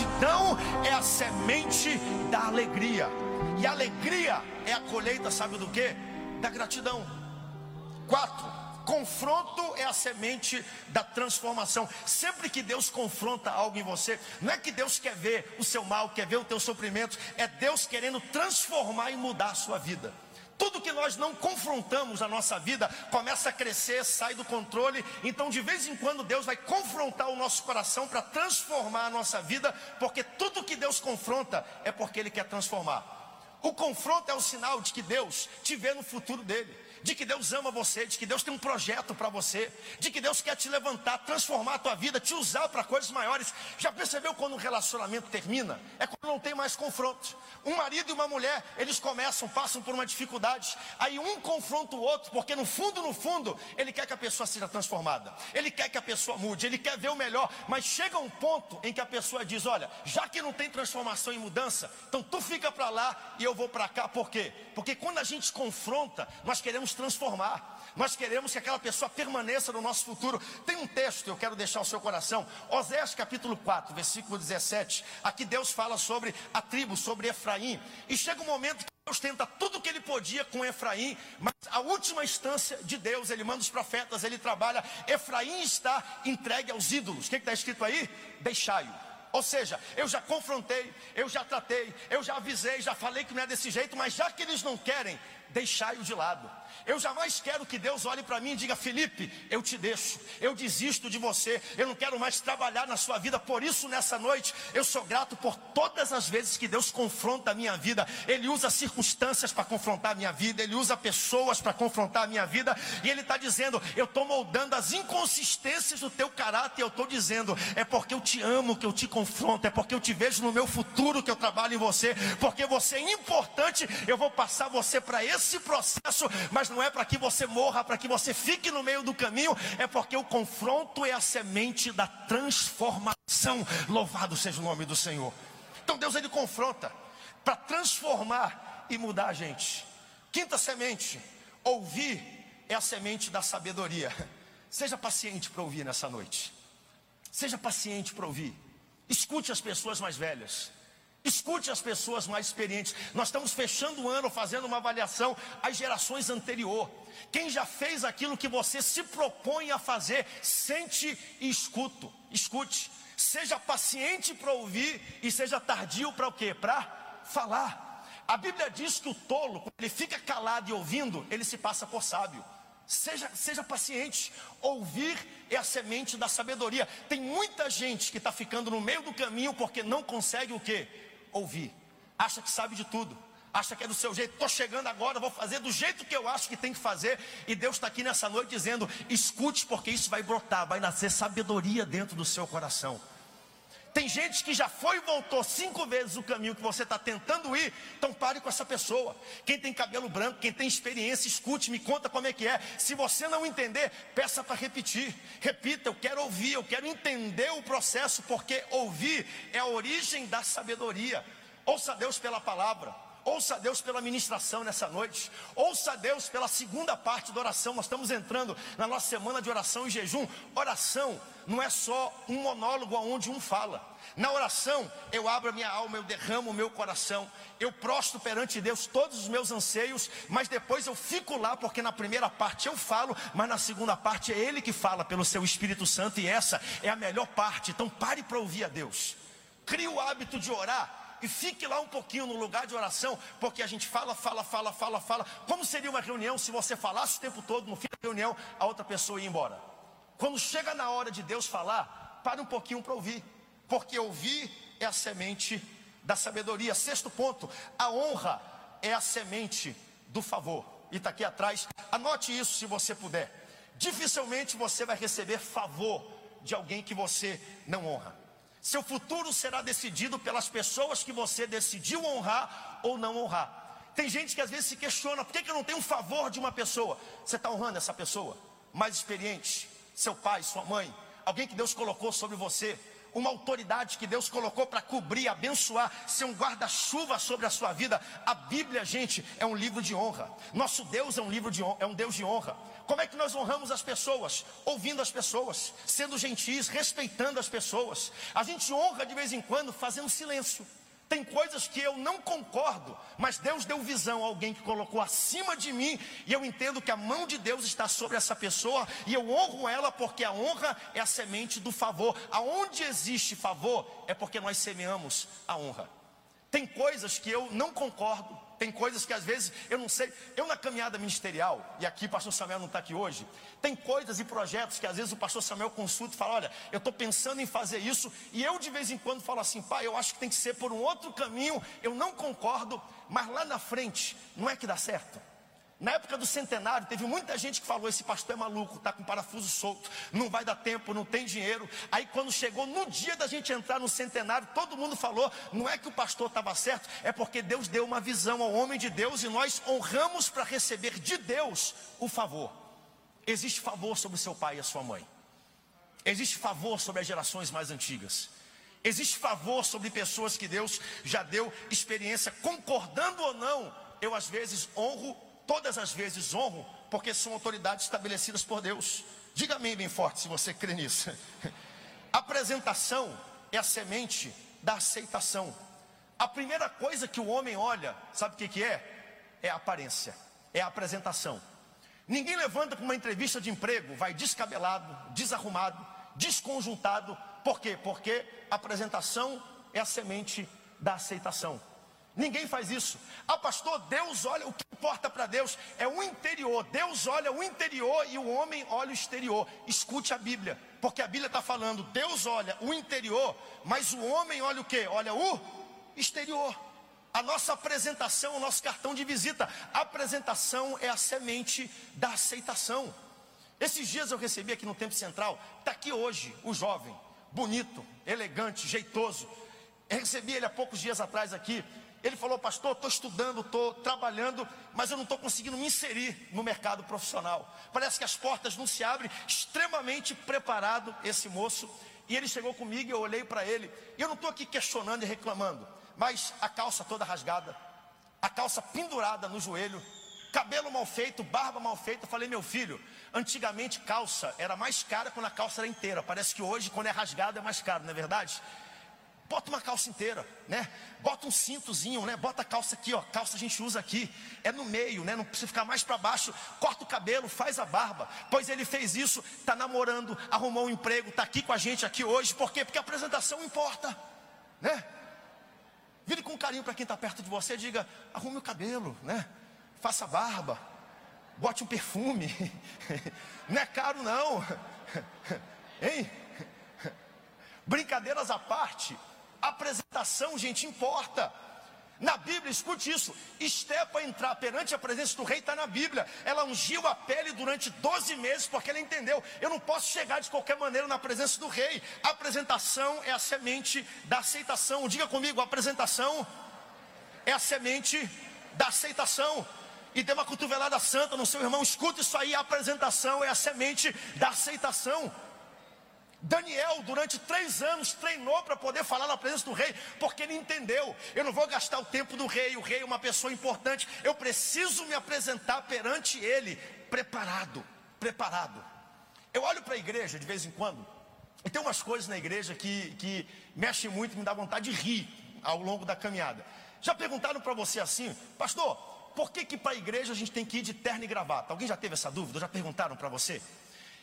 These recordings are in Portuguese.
gratidão é a semente da alegria. E alegria é a colheita, sabe do que? Da gratidão. Quatro, confronto é a semente da transformação. Sempre que Deus confronta algo em você, não é que Deus quer ver o seu mal, quer ver o teu sofrimento, é Deus querendo transformar e mudar a sua vida. Tudo que nós não confrontamos na nossa vida começa a crescer, sai do controle. Então, de vez em quando, Deus vai confrontar o nosso coração para transformar a nossa vida, porque tudo que Deus confronta é porque Ele quer transformar. O confronto é o sinal de que Deus te vê no futuro dele de que Deus ama você, de que Deus tem um projeto para você, de que Deus quer te levantar, transformar a tua vida, te usar para coisas maiores. Já percebeu quando um relacionamento termina? É quando não tem mais confronto. Um marido e uma mulher, eles começam, passam por uma dificuldade, aí um confronta o outro, porque no fundo, no fundo, ele quer que a pessoa seja transformada, ele quer que a pessoa mude, ele quer ver o melhor, mas chega um ponto em que a pessoa diz: Olha, já que não tem transformação e mudança, então tu fica para lá e eu vou para cá, por quê? Porque quando a gente confronta, nós queremos nos transformar. Nós queremos que aquela pessoa permaneça no nosso futuro. Tem um texto que eu quero deixar ao seu coração. Oséias capítulo 4, versículo 17. Aqui Deus fala sobre a tribo, sobre Efraim. E chega um momento que Deus tenta tudo o que ele podia com Efraim, mas a última instância de Deus, ele manda os profetas, ele trabalha. Efraim está entregue aos ídolos. O que está escrito aí? Deixai-o. Ou seja, eu já confrontei, eu já tratei, eu já avisei, já falei que não é desse jeito, mas já que eles não querem, deixai-o de lado. Eu jamais quero que Deus olhe para mim e diga: Felipe, eu te deixo, eu desisto de você, eu não quero mais trabalhar na sua vida. Por isso, nessa noite, eu sou grato por todas as vezes que Deus confronta a minha vida. Ele usa circunstâncias para confrontar a minha vida, Ele usa pessoas para confrontar a minha vida, e Ele está dizendo: Eu estou moldando as inconsistências do teu caráter. Eu estou dizendo: É porque eu te amo que eu te confronto, é porque eu te vejo no meu futuro que eu trabalho em você, porque você é importante. Eu vou passar você para esse processo, mas não é para que você morra, para que você fique no meio do caminho, é porque o confronto é a semente da transformação. Louvado seja o nome do Senhor. Então Deus ele confronta para transformar e mudar a gente. Quinta semente, ouvir é a semente da sabedoria. Seja paciente para ouvir nessa noite. Seja paciente para ouvir. Escute as pessoas mais velhas. Escute as pessoas mais experientes. Nós estamos fechando o ano fazendo uma avaliação às gerações anterior. Quem já fez aquilo que você se propõe a fazer, sente e escuto. Escute. Seja paciente para ouvir e seja tardio para o quê? Para falar. A Bíblia diz que o tolo, quando ele fica calado e ouvindo, ele se passa por sábio. Seja, seja paciente. Ouvir é a semente da sabedoria. Tem muita gente que está ficando no meio do caminho porque não consegue o quê? Ouvir. Acha que sabe de tudo. Acha que é do seu jeito. Estou chegando agora, vou fazer do jeito que eu acho que tem que fazer. E Deus está aqui nessa noite dizendo: escute, porque isso vai brotar, vai nascer sabedoria dentro do seu coração. Tem gente que já foi e voltou cinco vezes o caminho que você está tentando ir, então pare com essa pessoa. Quem tem cabelo branco, quem tem experiência, escute, me conta como é que é. Se você não entender, peça para repetir. Repita, eu quero ouvir, eu quero entender o processo, porque ouvir é a origem da sabedoria. Ouça Deus pela palavra. Ouça Deus pela ministração nessa noite. Ouça Deus pela segunda parte da oração. Nós estamos entrando na nossa semana de oração e jejum. Oração não é só um monólogo onde um fala. Na oração, eu abro a minha alma, eu derramo o meu coração, eu prostro perante Deus todos os meus anseios, mas depois eu fico lá, porque na primeira parte eu falo, mas na segunda parte é Ele que fala pelo seu Espírito Santo, e essa é a melhor parte. Então pare para ouvir a Deus. Crie o hábito de orar e fique lá um pouquinho no lugar de oração, porque a gente fala, fala, fala, fala, fala. Como seria uma reunião se você falasse o tempo todo no fim da reunião, a outra pessoa ia embora? Quando chega na hora de Deus falar, pare um pouquinho para ouvir, porque ouvir é a semente da sabedoria. Sexto ponto, a honra é a semente do favor. E está aqui atrás, anote isso se você puder. Dificilmente você vai receber favor de alguém que você não honra. Seu futuro será decidido pelas pessoas que você decidiu honrar ou não honrar. Tem gente que às vezes se questiona: por que, que eu não tenho um favor de uma pessoa? Você está honrando essa pessoa? Mais experiente, seu pai, sua mãe, alguém que Deus colocou sobre você, uma autoridade que Deus colocou para cobrir, abençoar, ser um guarda-chuva sobre a sua vida. A Bíblia, gente, é um livro de honra. Nosso Deus é um livro de honra, é um Deus de honra. Como é que nós honramos as pessoas? Ouvindo as pessoas, sendo gentis, respeitando as pessoas. A gente honra de vez em quando fazendo silêncio. Tem coisas que eu não concordo, mas Deus deu visão a alguém que colocou acima de mim, e eu entendo que a mão de Deus está sobre essa pessoa, e eu honro ela porque a honra é a semente do favor. Aonde existe favor, é porque nós semeamos a honra. Tem coisas que eu não concordo, tem coisas que às vezes eu não sei. Eu na caminhada ministerial, e aqui o pastor Samuel não está aqui hoje, tem coisas e projetos que às vezes o pastor Samuel consulta e fala: Olha, eu estou pensando em fazer isso, e eu de vez em quando falo assim, pai, eu acho que tem que ser por um outro caminho, eu não concordo, mas lá na frente, não é que dá certo. Na época do centenário, teve muita gente que falou: esse pastor é maluco, está com parafuso solto, não vai dar tempo, não tem dinheiro. Aí, quando chegou no dia da gente entrar no centenário, todo mundo falou: não é que o pastor estava certo, é porque Deus deu uma visão ao homem de Deus e nós honramos para receber de Deus o favor. Existe favor sobre seu pai e a sua mãe, existe favor sobre as gerações mais antigas. Existe favor sobre pessoas que Deus já deu experiência, concordando ou não, eu às vezes honro todas as vezes honro, porque são autoridades estabelecidas por Deus. Diga amém bem forte se você crê nisso. Apresentação é a semente da aceitação. A primeira coisa que o homem olha, sabe o que, que é? É a aparência, é a apresentação. Ninguém levanta para uma entrevista de emprego, vai descabelado, desarrumado, desconjuntado. Por quê? Porque a apresentação é a semente da aceitação. Ninguém faz isso. Ah, pastor, Deus olha, o que importa para Deus é o interior. Deus olha o interior e o homem olha o exterior. Escute a Bíblia, porque a Bíblia está falando, Deus olha o interior, mas o homem olha o que? Olha o exterior. A nossa apresentação, o nosso cartão de visita. A apresentação é a semente da aceitação. Esses dias eu recebi aqui no Tempo Central, está aqui hoje, o jovem, bonito, elegante, jeitoso. Eu recebi ele há poucos dias atrás aqui. Ele falou, pastor, estou estudando, estou trabalhando, mas eu não estou conseguindo me inserir no mercado profissional. Parece que as portas não se abrem. Extremamente preparado esse moço. E ele chegou comigo e eu olhei para ele. E eu não estou aqui questionando e reclamando, mas a calça toda rasgada, a calça pendurada no joelho, cabelo mal feito, barba mal feita. Eu falei, meu filho, antigamente calça era mais cara quando a calça era inteira. Parece que hoje, quando é rasgada, é mais caro, não é verdade? Bota uma calça inteira, né? Bota um cintozinho, né? Bota a calça aqui, ó. Calça a gente usa aqui. É no meio, né? Não precisa ficar mais para baixo. Corta o cabelo, faz a barba. Pois ele fez isso, tá namorando, arrumou um emprego, tá aqui com a gente aqui hoje. Por quê? Porque a apresentação importa, né? Vire com carinho para quem está perto de você, diga: arrume o cabelo, né? Faça barba, bote um perfume. Não é caro não, hein? Brincadeiras à parte, apresentação, gente, importa. Na Bíblia, escute isso: Esté para entrar perante a presença do rei está na Bíblia. Ela ungiu a pele durante 12 meses, porque ela entendeu: eu não posso chegar de qualquer maneira na presença do rei. A apresentação é a semente da aceitação. Diga comigo: a apresentação é a semente da aceitação. E dê uma cotovelada santa no seu irmão, escute isso aí: a apresentação é a semente da aceitação. Daniel, durante três anos, treinou para poder falar na presença do rei, porque ele entendeu: eu não vou gastar o tempo do rei, o rei é uma pessoa importante, eu preciso me apresentar perante ele, preparado, preparado. Eu olho para a igreja de vez em quando, e tem umas coisas na igreja que, que mexem muito, me dá vontade de rir ao longo da caminhada. Já perguntaram para você assim, pastor, por que, que para a igreja a gente tem que ir de terno e gravata? Alguém já teve essa dúvida? Já perguntaram para você?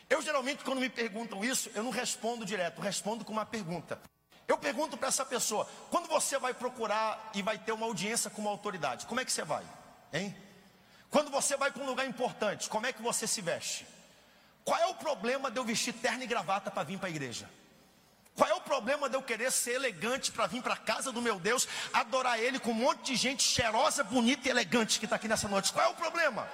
Eu geralmente, quando me perguntam isso, eu não respondo direto, respondo com uma pergunta. Eu pergunto para essa pessoa: quando você vai procurar e vai ter uma audiência com uma autoridade, como é que você vai? Hein? Quando você vai para um lugar importante, como é que você se veste? Qual é o problema de eu vestir terno e gravata para vir para a igreja? Qual é o problema de eu querer ser elegante para vir para a casa do meu Deus, adorar Ele com um monte de gente cheirosa, bonita e elegante que está aqui nessa noite? Qual é o problema?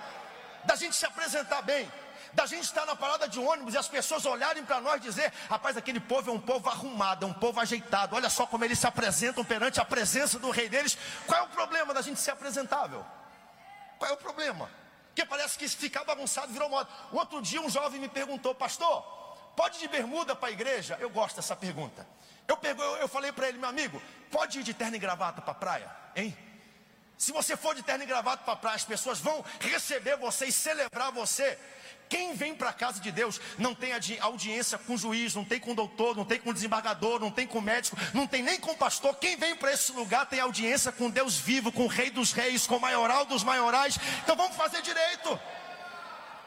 Da gente se apresentar bem da gente estar na parada de ônibus e as pessoas olharem para nós e dizer: rapaz, aquele povo é um povo arrumado, é um povo ajeitado, olha só como eles se apresentam perante a presença do rei deles. Qual é o problema da gente ser apresentável? Qual é o problema? Porque parece que ficar bagunçado virou moda. Outro dia um jovem me perguntou, pastor, pode ir de bermuda para a igreja? Eu gosto dessa pergunta. Eu, pego, eu, eu falei para ele, meu amigo, pode ir de terno e gravata para a praia, hein? Se você for de terno e gravata para a praia, as pessoas vão receber você e celebrar você. Quem vem para a casa de Deus não tem audiência com juiz, não tem com doutor, não tem com desembargador, não tem com médico, não tem nem com pastor. Quem vem para esse lugar tem audiência com Deus vivo, com o Rei dos Reis, com o maioral dos maiorais. Então vamos fazer direito.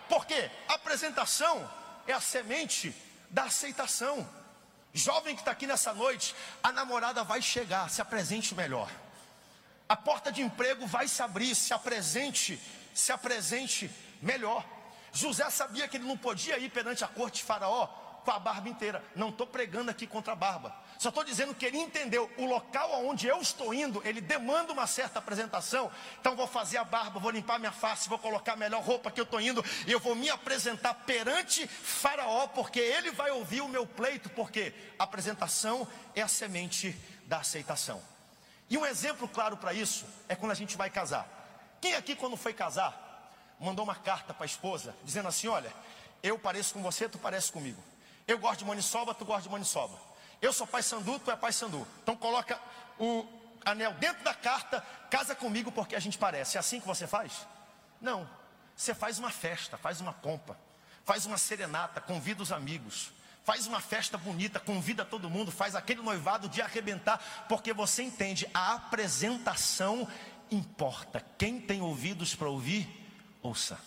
Porque a apresentação é a semente da aceitação. Jovem que está aqui nessa noite, a namorada vai chegar, se apresente melhor. A porta de emprego vai se abrir, se apresente, se apresente melhor. José sabia que ele não podia ir perante a corte de Faraó com a barba inteira. Não estou pregando aqui contra a barba. Só estou dizendo que ele entendeu o local aonde eu estou indo, ele demanda uma certa apresentação. Então vou fazer a barba, vou limpar minha face, vou colocar a melhor roupa que eu estou indo e eu vou me apresentar perante Faraó, porque ele vai ouvir o meu pleito, porque a apresentação é a semente da aceitação. E um exemplo claro para isso é quando a gente vai casar. Quem aqui quando foi casar mandou uma carta para a esposa dizendo assim: "Olha, eu pareço com você, tu parece comigo. Eu gosto de maniçoba, tu gosta de maniçoba. Eu sou pai sandu, tu é pai sandu. Então coloca o anel dentro da carta, casa comigo porque a gente parece. É assim que você faz? Não. Você faz uma festa, faz uma pompa, faz uma serenata, convida os amigos, faz uma festa bonita, convida todo mundo, faz aquele noivado de arrebentar, porque você entende, a apresentação importa. Quem tem ouvidos para ouvir, ouça.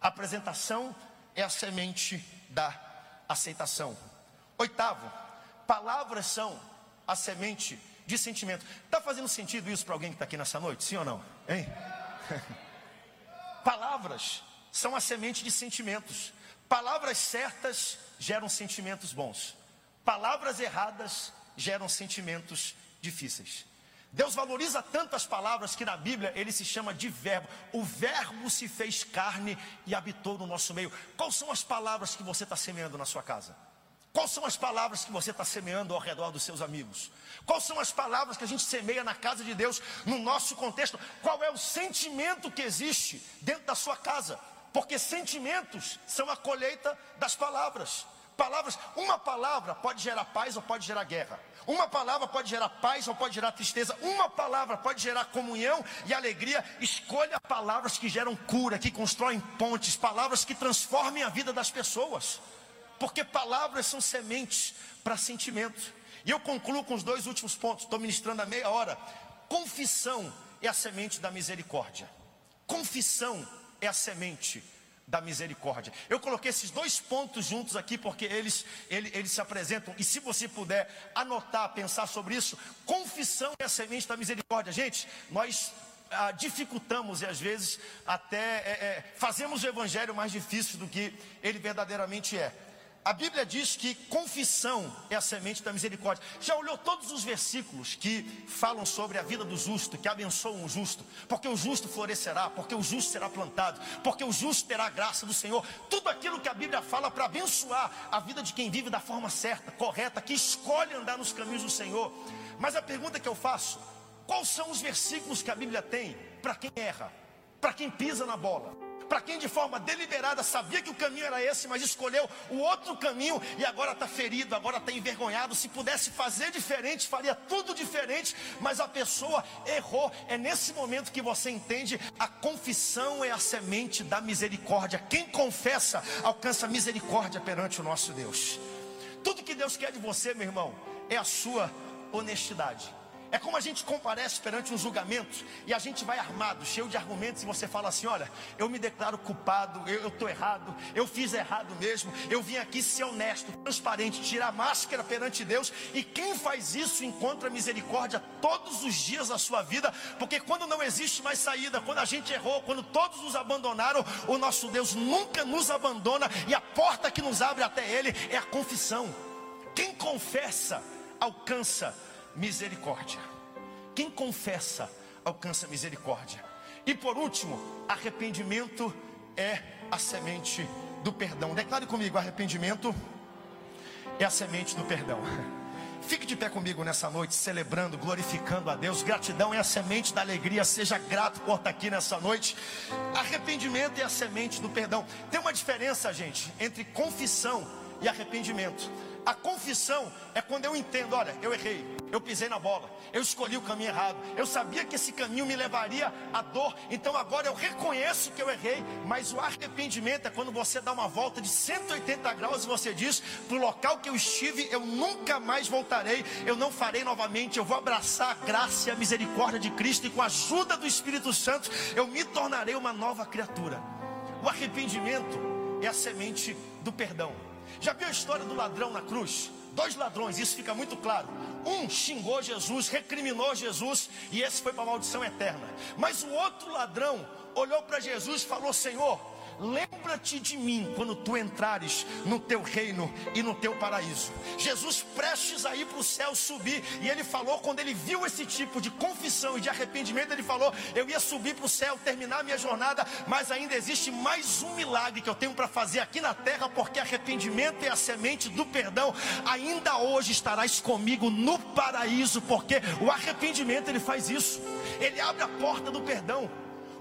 A apresentação é a semente da aceitação. Oitavo, Palavras são a semente de sentimento. Está fazendo sentido isso para alguém que está aqui nessa noite? Sim ou não? Hein? Palavras são a semente de sentimentos. Palavras certas geram sentimentos bons. Palavras erradas geram sentimentos difíceis. Deus valoriza tanto as palavras que na Bíblia ele se chama de verbo. O verbo se fez carne e habitou no nosso meio. Quais são as palavras que você está semeando na sua casa? Quais são as palavras que você está semeando ao redor dos seus amigos? Quais são as palavras que a gente semeia na casa de Deus, no nosso contexto? Qual é o sentimento que existe dentro da sua casa? Porque sentimentos são a colheita das palavras. Palavras, uma palavra pode gerar paz ou pode gerar guerra. Uma palavra pode gerar paz ou pode gerar tristeza. Uma palavra pode gerar comunhão e alegria. Escolha palavras que geram cura, que constroem pontes, palavras que transformem a vida das pessoas porque palavras são sementes para sentimentos. E eu concluo com os dois últimos pontos, estou ministrando a meia hora. Confissão é a semente da misericórdia. Confissão é a semente da misericórdia. Eu coloquei esses dois pontos juntos aqui porque eles, eles, eles se apresentam. E se você puder anotar, pensar sobre isso, confissão é a semente da misericórdia. Gente, nós ah, dificultamos e às vezes até é, é, fazemos o evangelho mais difícil do que ele verdadeiramente é. A Bíblia diz que confissão é a semente da misericórdia. Já olhou todos os versículos que falam sobre a vida do justo, que abençoam o justo? Porque o justo florescerá, porque o justo será plantado, porque o justo terá a graça do Senhor. Tudo aquilo que a Bíblia fala para abençoar a vida de quem vive da forma certa, correta, que escolhe andar nos caminhos do Senhor. Mas a pergunta que eu faço: quais são os versículos que a Bíblia tem para quem erra, para quem pisa na bola? Para quem de forma deliberada sabia que o caminho era esse, mas escolheu o outro caminho e agora está ferido, agora está envergonhado. Se pudesse fazer diferente, faria tudo diferente, mas a pessoa errou. É nesse momento que você entende: a confissão é a semente da misericórdia. Quem confessa alcança misericórdia perante o nosso Deus. Tudo que Deus quer de você, meu irmão, é a sua honestidade. É como a gente comparece perante um julgamento e a gente vai armado, cheio de argumentos, e você fala assim: olha, eu me declaro culpado, eu estou errado, eu fiz errado mesmo, eu vim aqui ser honesto, transparente, tirar máscara perante Deus, e quem faz isso encontra misericórdia todos os dias da sua vida, porque quando não existe mais saída, quando a gente errou, quando todos nos abandonaram, o nosso Deus nunca nos abandona, e a porta que nos abre até Ele é a confissão. Quem confessa, alcança misericórdia. Quem confessa, alcança misericórdia. E por último, arrependimento é a semente do perdão. Declare comigo: arrependimento é a semente do perdão. Fique de pé comigo nessa noite, celebrando, glorificando a Deus. Gratidão é a semente da alegria. Seja grato por estar aqui nessa noite. Arrependimento é a semente do perdão. Tem uma diferença, gente, entre confissão e arrependimento. A confissão é quando eu entendo, olha, eu errei, eu pisei na bola, eu escolhi o caminho errado, eu sabia que esse caminho me levaria à dor, então agora eu reconheço que eu errei, mas o arrependimento é quando você dá uma volta de 180 graus e você diz: para o local que eu estive, eu nunca mais voltarei, eu não farei novamente, eu vou abraçar a graça e a misericórdia de Cristo e com a ajuda do Espírito Santo, eu me tornarei uma nova criatura. O arrependimento é a semente do perdão. Já viu a história do ladrão na cruz? Dois ladrões, isso fica muito claro. Um xingou Jesus, recriminou Jesus, e esse foi para a maldição eterna. Mas o outro ladrão olhou para Jesus e falou: Senhor, lembra-te de mim quando tu entrares no teu reino e no teu paraíso. Jesus prestes a ir para o céu subir, e ele falou, quando ele viu esse tipo de confissão e de arrependimento, ele falou: Eu ia subir para o céu, terminar minha jornada, mas ainda existe mais um milagre que eu tenho para fazer aqui na terra, porque arrependimento é a semente do perdão. Ainda hoje estarás comigo no paraíso, porque o arrependimento ele faz isso, ele abre a porta do perdão.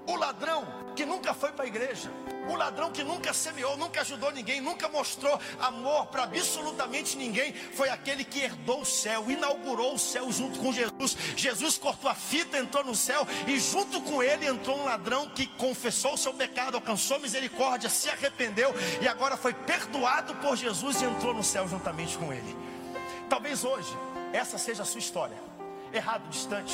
O ladrão que nunca foi para a igreja, o ladrão que nunca semeou, nunca ajudou ninguém, nunca mostrou amor para absolutamente ninguém, foi aquele que herdou o céu, inaugurou o céu junto com Jesus. Jesus cortou a fita, entrou no céu e junto com ele entrou um ladrão que confessou o seu pecado, alcançou misericórdia, se arrependeu e agora foi perdoado por Jesus e entrou no céu juntamente com ele. Talvez hoje essa seja a sua história. Errado, distante,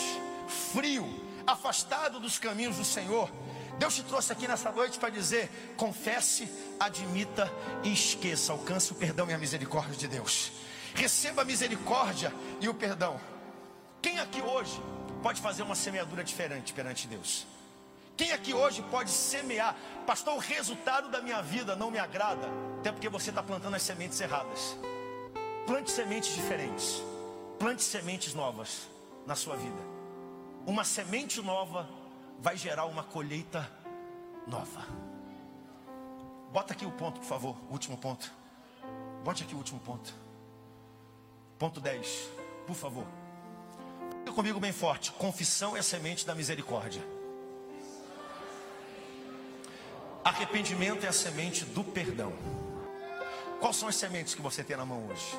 frio, afastado dos caminhos do Senhor. Deus te trouxe aqui nessa noite para dizer: confesse, admita e esqueça. Alcance o perdão e a misericórdia de Deus. Receba a misericórdia e o perdão. Quem aqui hoje pode fazer uma semeadura diferente perante Deus? Quem aqui hoje pode semear? Pastor, o resultado da minha vida não me agrada, até porque você está plantando as sementes erradas. Plante sementes diferentes. Plante sementes novas na sua vida. Uma semente nova vai gerar uma colheita nova. Bota aqui o ponto, por favor, o último ponto. Bote aqui o último ponto. Ponto 10, por favor. Fica comigo bem forte. Confissão é a semente da misericórdia. Arrependimento é a semente do perdão. Quais são as sementes que você tem na mão hoje?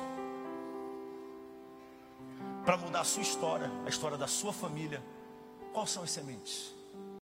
Para mudar a sua história, a história da sua família. Quais são as sementes?